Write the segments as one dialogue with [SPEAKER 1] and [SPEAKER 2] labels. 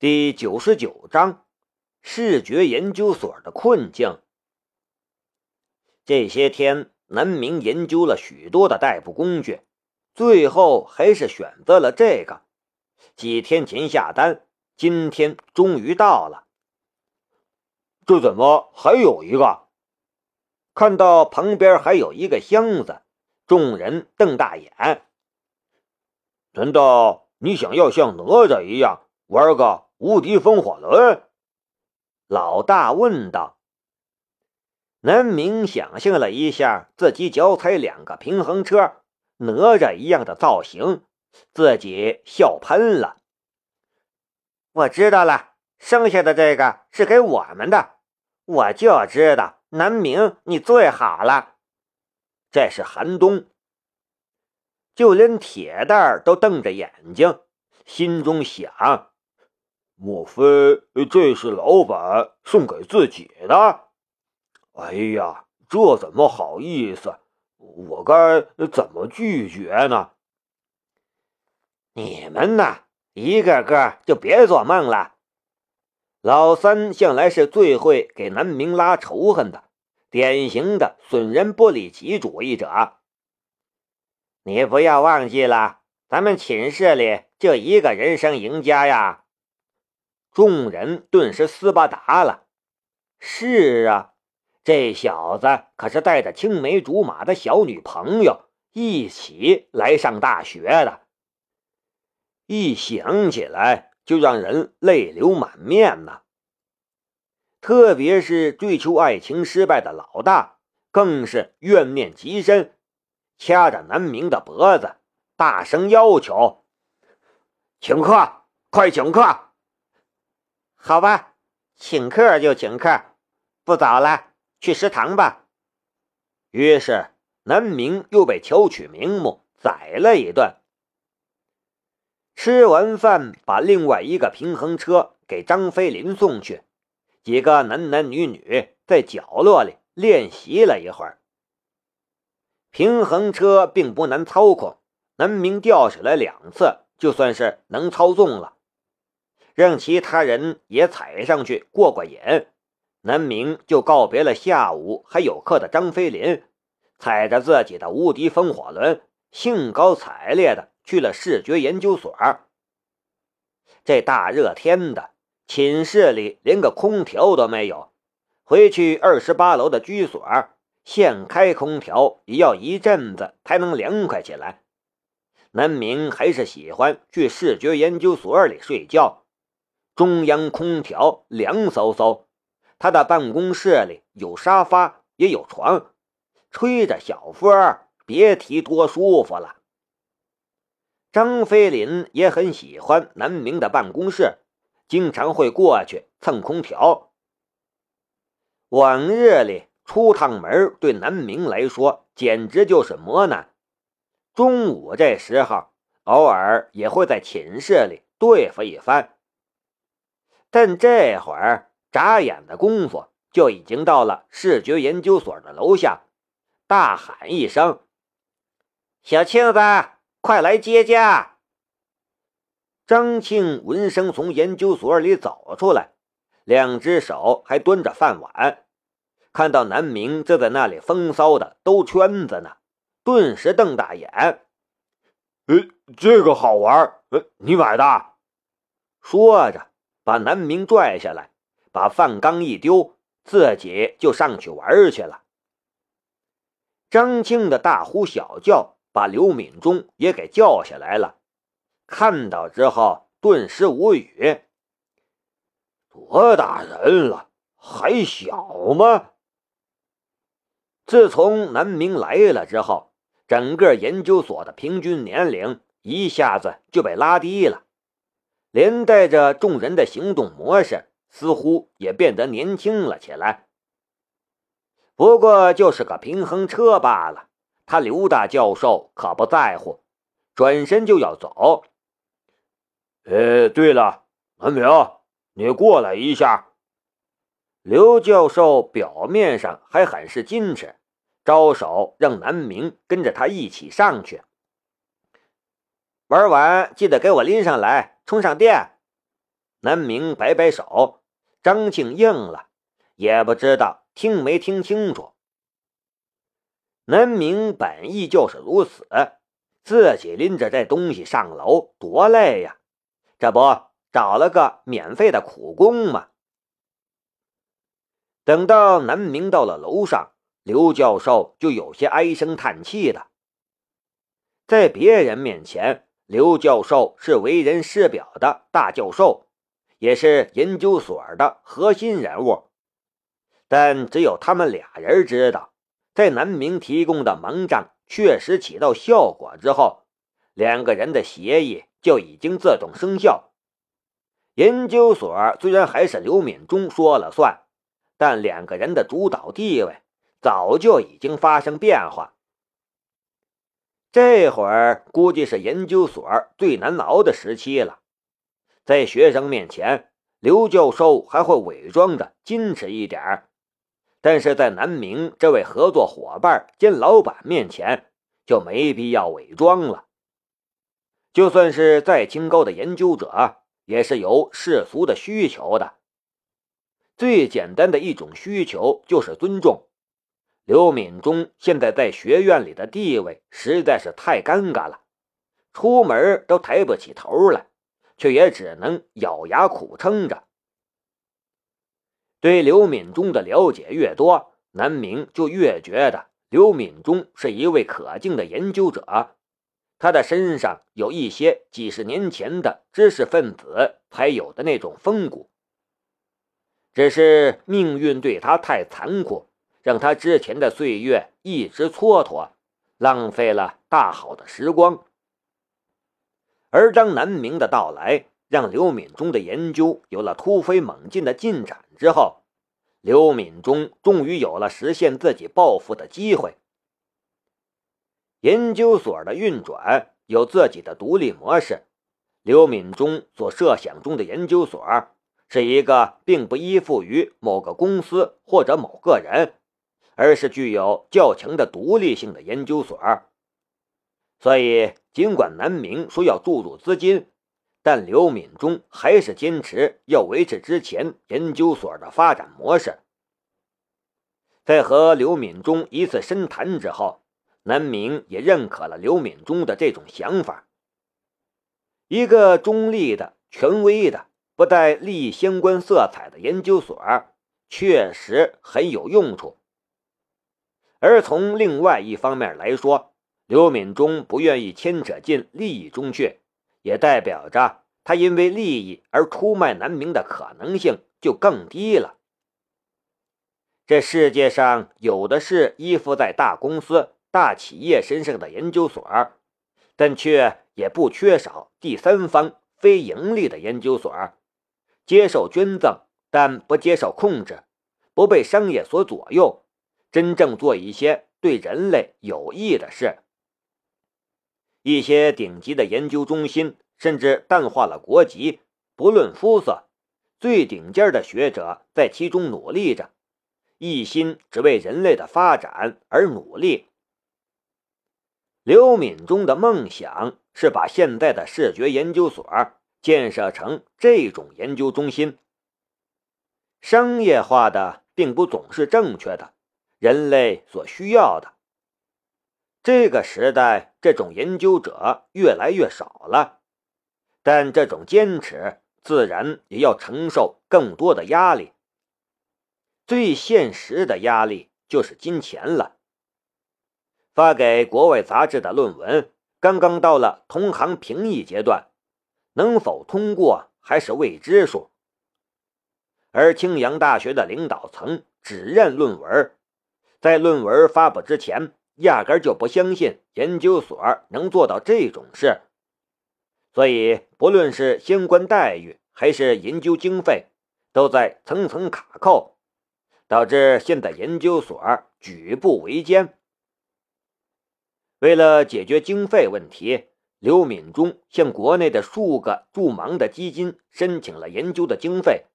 [SPEAKER 1] 第九十九章视觉研究所的困境。这些天，南明研究了许多的代步工具，最后还是选择了这个。几天前下单，今天终于到了。
[SPEAKER 2] 这怎么还有一个？
[SPEAKER 1] 看到旁边还有一个箱子，众人瞪大眼。
[SPEAKER 2] 难道你想要像哪吒一样玩个？无敌风火轮，
[SPEAKER 1] 老大问道。南明想象了一下自己脚踩两个平衡车，哪吒一样的造型，自己笑喷了。我知道了，剩下的这个是给我们的。我就知道，南明你最好了。这是寒冬，就连铁蛋儿都瞪着眼睛，心中想。
[SPEAKER 2] 莫非这是老板送给自己的？哎呀，这怎么好意思？我该怎么拒绝呢？
[SPEAKER 1] 你们呐，一个个就别做梦了。老三向来是最会给南明拉仇恨的，典型的损人不利己主义者。你不要忘记了，咱们寝室里就一个人生赢家呀。众人顿时斯巴达了。是啊，这小子可是带着青梅竹马的小女朋友一起来上大学的。一想起来就让人泪流满面呐。特别是追求爱情失败的老大，更是怨念极深，掐着南明的脖子，大声要求：“
[SPEAKER 2] 请客，快请客！”
[SPEAKER 1] 好吧，请客就请客，不早了，去食堂吧。于是南明又被求取名目宰了一顿。吃完饭，把另外一个平衡车给张飞林送去，几个男男女女在角落里练习了一会儿。平衡车并不难操控，南明掉下来两次，就算是能操纵了。让其他人也踩上去过过瘾，南明就告别了下午还有课的张飞林，踩着自己的无敌风火轮，兴高采烈的去了视觉研究所。这大热天的，寝室里连个空调都没有，回去二十八楼的居所，现开空调也要一阵子才能凉快起来。南明还是喜欢去视觉研究所里睡觉。中央空调凉飕飕，他的办公室里有沙发也有床，吹着小风，别提多舒服了。张飞林也很喜欢南明的办公室，经常会过去蹭空调。往日里出趟门对南明来说简直就是磨难，中午这时候偶尔也会在寝室里对付一番。但这会儿眨眼的功夫，就已经到了视觉研究所的楼下，大喊一声：“小庆子，快来接驾！”张庆闻声从研究所里走出来，两只手还端着饭碗，看到南明正在那里风骚的兜圈子呢，顿时瞪大眼：“
[SPEAKER 2] 呃，这个好玩，呃，你买的？”
[SPEAKER 1] 说着。把南明拽下来，把饭缸一丢，自己就上去玩去了。张青的大呼小叫把刘敏忠也给叫下来了，看到之后顿时无语。
[SPEAKER 2] 多大人了，还小吗？
[SPEAKER 1] 自从南明来了之后，整个研究所的平均年龄一下子就被拉低了。连带着众人的行动模式似乎也变得年轻了起来。不过就是个平衡车罢了，他刘大教授可不在乎，转身就要走。
[SPEAKER 2] 呃，对了，南明，你过来一下。
[SPEAKER 1] 刘教授表面上还很是矜持，招手让南明跟着他一起上去。玩完记得给我拎上来。充上电。南明摆摆手，张庆应了，也不知道听没听清楚。南明本意就是如此，自己拎着这东西上楼多累呀，这不找了个免费的苦工吗？等到南明到了楼上，刘教授就有些唉声叹气的。在别人面前，刘教授是为人师表的大教授，也是研究所的核心人物。但只有他们俩人知道，在南明提供的盟章确实起到效果之后，两个人的协议就已经自动生效。研究所虽然还是刘敏忠说了算。但两个人的主导地位早就已经发生变化。这会儿估计是研究所最难熬的时期了，在学生面前，刘教授还会伪装的矜持一点但是在南明这位合作伙伴兼老板面前，就没必要伪装了。就算是再清高的研究者，也是有世俗的需求的。最简单的一种需求就是尊重。刘敏忠现在在学院里的地位实在是太尴尬了，出门都抬不起头来，却也只能咬牙苦撑着。对刘敏忠的了解越多，南明就越觉得刘敏忠是一位可敬的研究者，他的身上有一些几十年前的知识分子才有的那种风骨。只是命运对他太残酷，让他之前的岁月一直蹉跎，浪费了大好的时光。而张南明的到来让刘敏忠的研究有了突飞猛进的进展之后，刘敏忠终于有了实现自己抱负的机会。研究所的运转有自己的独立模式，刘敏忠所设想中的研究所。是一个并不依附于某个公司或者某个人，而是具有较强的独立性的研究所。所以，尽管南明说要注入资金，但刘敏忠还是坚持要维持之前研究所的发展模式。在和刘敏忠一次深谈之后，南明也认可了刘敏忠的这种想法。一个中立的、权威的。不带利益相关色彩的研究所确实很有用处，而从另外一方面来说，刘敏忠不愿意牵扯进利益中去，也代表着他因为利益而出卖南明的可能性就更低了。这世界上有的是依附在大公司、大企业身上的研究所，但却也不缺少第三方非盈利的研究所。接受捐赠，但不接受控制，不被商业所左右，真正做一些对人类有益的事。一些顶级的研究中心甚至淡化了国籍，不论肤色，最顶尖的学者在其中努力着，一心只为人类的发展而努力。刘敏中的梦想是把现在的视觉研究所。建设成这种研究中心，商业化的并不总是正确的，人类所需要的。这个时代，这种研究者越来越少了，但这种坚持自然也要承受更多的压力。最现实的压力就是金钱了。发给国外杂志的论文刚刚到了同行评议阶段。能否通过还是未知数，而青阳大学的领导层只认论文，在论文发布之前，压根就不相信研究所能做到这种事，所以不论是相关待遇还是研究经费，都在层层卡扣，导致现在研究所举步维艰。为了解决经费问题。刘敏忠向国内的数个助盲的基金申请了研究的经费，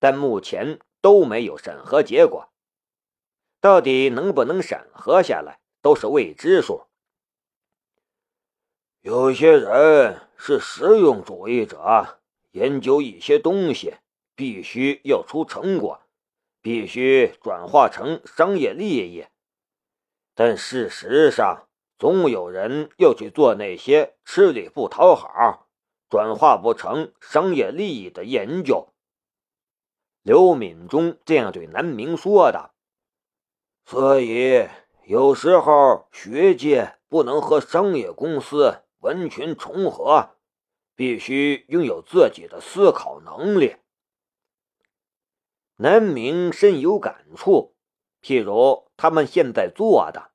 [SPEAKER 1] 但目前都没有审核结果。到底能不能审核下来，都是未知数。
[SPEAKER 2] 有些人是实用主义者，研究一些东西，必须要出成果，必须转化成商业利益。但事实上，总有人要去做那些吃力不讨好、转化不成商业利益的研究。
[SPEAKER 1] 刘敏忠这样对南明说的。
[SPEAKER 2] 所以，有时候学界不能和商业公司完全重合，必须拥有自己的思考能力。
[SPEAKER 1] 南明深有感触，譬如他们现在做的。